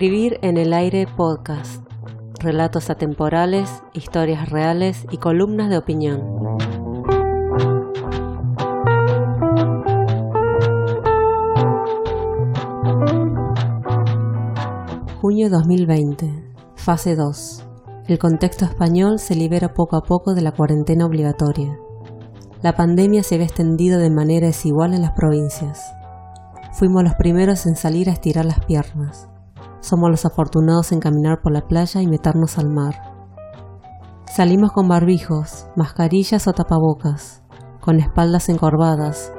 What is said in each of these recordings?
Escribir en el aire podcast. Relatos atemporales, historias reales y columnas de opinión. Junio 2020. Fase 2. El contexto español se libera poco a poco de la cuarentena obligatoria. La pandemia se ve extendido de manera desigual en las provincias. Fuimos los primeros en salir a estirar las piernas. Somos los afortunados en caminar por la playa y meternos al mar. Salimos con barbijos, mascarillas o tapabocas, con espaldas encorvadas,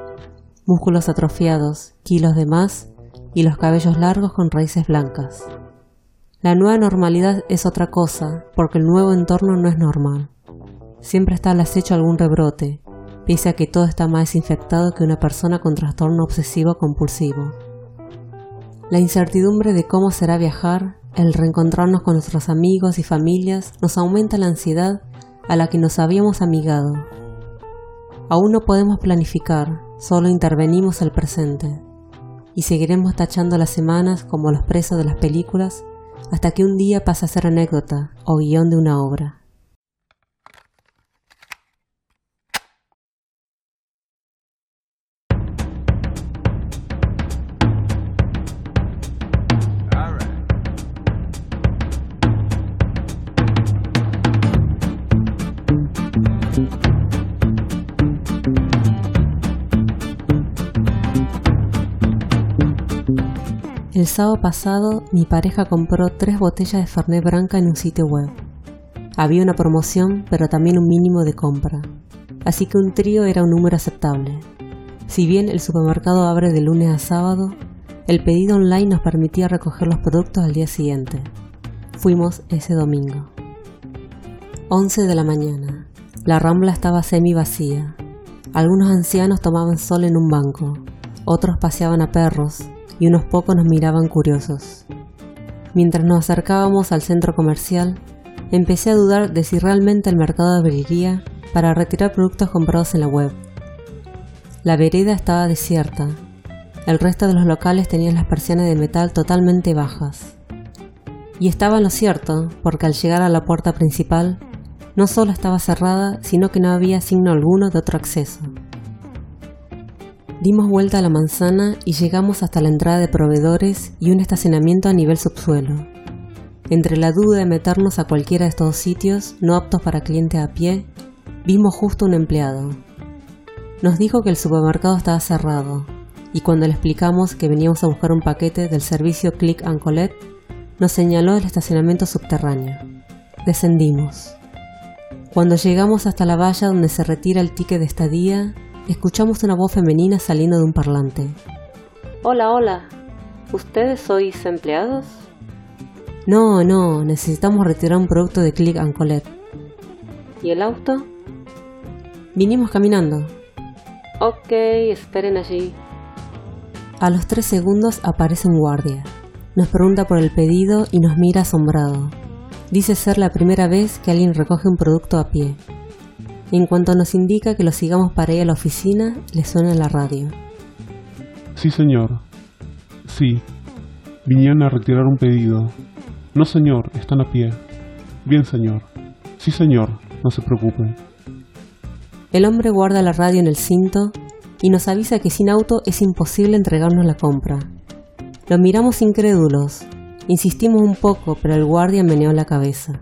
músculos atrofiados, kilos de más y los cabellos largos con raíces blancas. La nueva normalidad es otra cosa, porque el nuevo entorno no es normal. Siempre está al acecho algún rebrote, pese a que todo está más desinfectado que una persona con trastorno obsesivo compulsivo. La incertidumbre de cómo será viajar, el reencontrarnos con nuestros amigos y familias nos aumenta la ansiedad a la que nos habíamos amigado. Aún no podemos planificar, solo intervenimos el presente. Y seguiremos tachando las semanas como los presos de las películas hasta que un día pasa a ser anécdota o guion de una obra. El sábado pasado mi pareja compró tres botellas de Fernet Branca en un sitio web. Había una promoción, pero también un mínimo de compra, así que un trío era un número aceptable. Si bien el supermercado abre de lunes a sábado, el pedido online nos permitía recoger los productos al día siguiente. Fuimos ese domingo. 11 de la mañana. La rambla estaba semi vacía. Algunos ancianos tomaban sol en un banco, otros paseaban a perros y unos pocos nos miraban curiosos. Mientras nos acercábamos al centro comercial, empecé a dudar de si realmente el mercado abriría para retirar productos comprados en la web. La vereda estaba desierta. El resto de los locales tenían las persianas de metal totalmente bajas. Y estaba en lo cierto, porque al llegar a la puerta principal, no solo estaba cerrada, sino que no había signo alguno de otro acceso. Dimos vuelta a la manzana y llegamos hasta la entrada de proveedores y un estacionamiento a nivel subsuelo. Entre la duda de meternos a cualquiera de estos sitios no aptos para clientes a pie, vimos justo un empleado. Nos dijo que el supermercado estaba cerrado, y cuando le explicamos que veníamos a buscar un paquete del servicio Click and Collect, nos señaló el estacionamiento subterráneo. Descendimos. Cuando llegamos hasta la valla donde se retira el ticket de estadía, escuchamos una voz femenina saliendo de un parlante. Hola, hola. ¿Ustedes sois empleados? No, no, necesitamos retirar un producto de Click and Collect. ¿Y el auto? Vinimos caminando. Ok, esperen allí. A los tres segundos aparece un guardia. Nos pregunta por el pedido y nos mira asombrado. Dice ser la primera vez que alguien recoge un producto a pie. En cuanto nos indica que lo sigamos para ir a la oficina, le suena la radio. Sí, señor. Sí. Vinieron a retirar un pedido. No, señor, están a pie. Bien, señor. Sí, señor, no se preocupen. El hombre guarda la radio en el cinto y nos avisa que sin auto es imposible entregarnos la compra. Lo miramos incrédulos. Insistimos un poco, pero el guardia meneó la cabeza.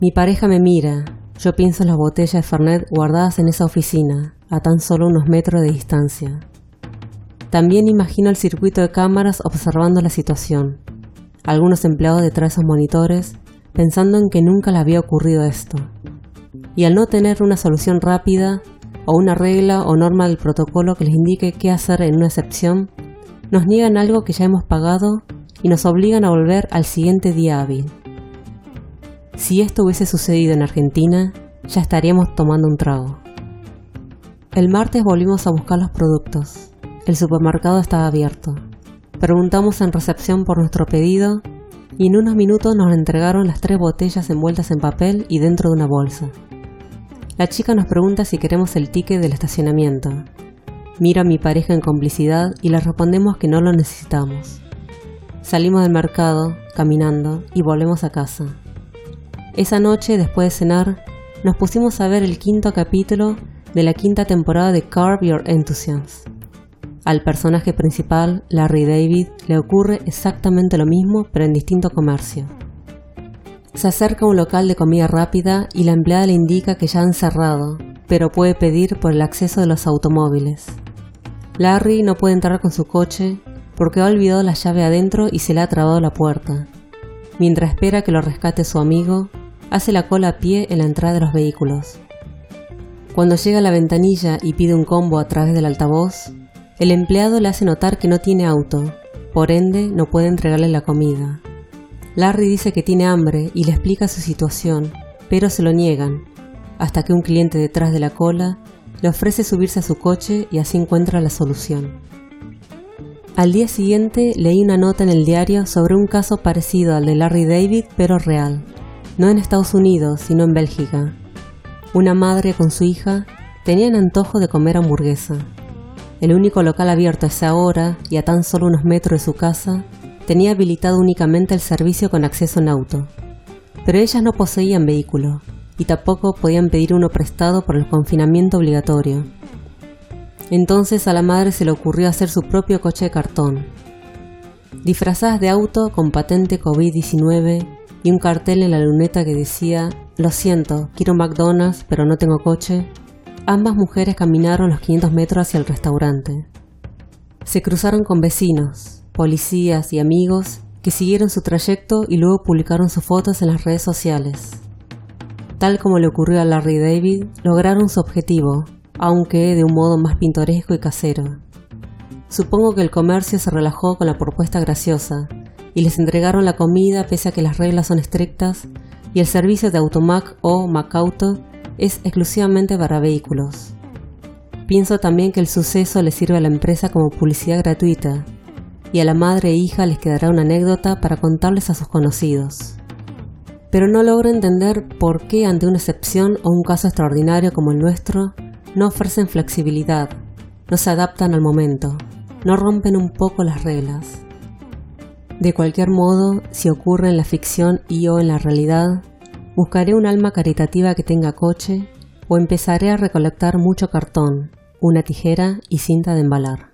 Mi pareja me mira, yo pienso en las botellas de Fernet guardadas en esa oficina, a tan solo unos metros de distancia. También imagino el circuito de cámaras observando la situación, algunos empleados detrás de esos monitores pensando en que nunca le había ocurrido esto. Y al no tener una solución rápida, o una regla o norma del protocolo que les indique qué hacer en una excepción, nos niegan algo que ya hemos pagado y nos obligan a volver al siguiente día hábil. Si esto hubiese sucedido en Argentina, ya estaríamos tomando un trago. El martes volvimos a buscar los productos. El supermercado estaba abierto. Preguntamos en recepción por nuestro pedido y en unos minutos nos entregaron las tres botellas envueltas en papel y dentro de una bolsa. La chica nos pregunta si queremos el ticket del estacionamiento. Miro a mi pareja en complicidad y le respondemos que no lo necesitamos. Salimos del mercado, caminando, y volvemos a casa. Esa noche, después de cenar, nos pusimos a ver el quinto capítulo de la quinta temporada de Carve Your Enthusiasm. Al personaje principal, Larry David, le ocurre exactamente lo mismo, pero en distinto comercio. Se acerca a un local de comida rápida y la empleada le indica que ya han cerrado, pero puede pedir por el acceso de los automóviles. Larry no puede entrar con su coche porque ha olvidado la llave adentro y se le ha trabado la puerta. Mientras espera que lo rescate su amigo, hace la cola a pie en la entrada de los vehículos. Cuando llega a la ventanilla y pide un combo a través del altavoz, el empleado le hace notar que no tiene auto, por ende no puede entregarle la comida. Larry dice que tiene hambre y le explica su situación, pero se lo niegan, hasta que un cliente detrás de la cola le ofrece subirse a su coche y así encuentra la solución. Al día siguiente leí una nota en el diario sobre un caso parecido al de Larry David, pero real, no en Estados Unidos, sino en Bélgica. Una madre con su hija tenían antojo de comer hamburguesa. El único local abierto a esa hora y a tan solo unos metros de su casa tenía habilitado únicamente el servicio con acceso en auto. Pero ellas no poseían vehículo y tampoco podían pedir uno prestado por el confinamiento obligatorio. Entonces a la madre se le ocurrió hacer su propio coche de cartón. Disfrazadas de auto con patente COVID-19 y un cartel en la luneta que decía, lo siento, quiero McDonald's pero no tengo coche, Ambas mujeres caminaron los 500 metros hacia el restaurante. Se cruzaron con vecinos, policías y amigos que siguieron su trayecto y luego publicaron sus fotos en las redes sociales. Tal como le ocurrió a Larry David, lograron su objetivo, aunque de un modo más pintoresco y casero. Supongo que el comercio se relajó con la propuesta graciosa y les entregaron la comida pese a que las reglas son estrictas y el servicio de Automac o Macauto es exclusivamente para vehículos. Pienso también que el suceso le sirve a la empresa como publicidad gratuita y a la madre e hija les quedará una anécdota para contarles a sus conocidos. Pero no logro entender por qué ante una excepción o un caso extraordinario como el nuestro no ofrecen flexibilidad, no se adaptan al momento, no rompen un poco las reglas. De cualquier modo, si ocurre en la ficción y o en la realidad, Buscaré un alma caritativa que tenga coche o empezaré a recolectar mucho cartón, una tijera y cinta de embalar.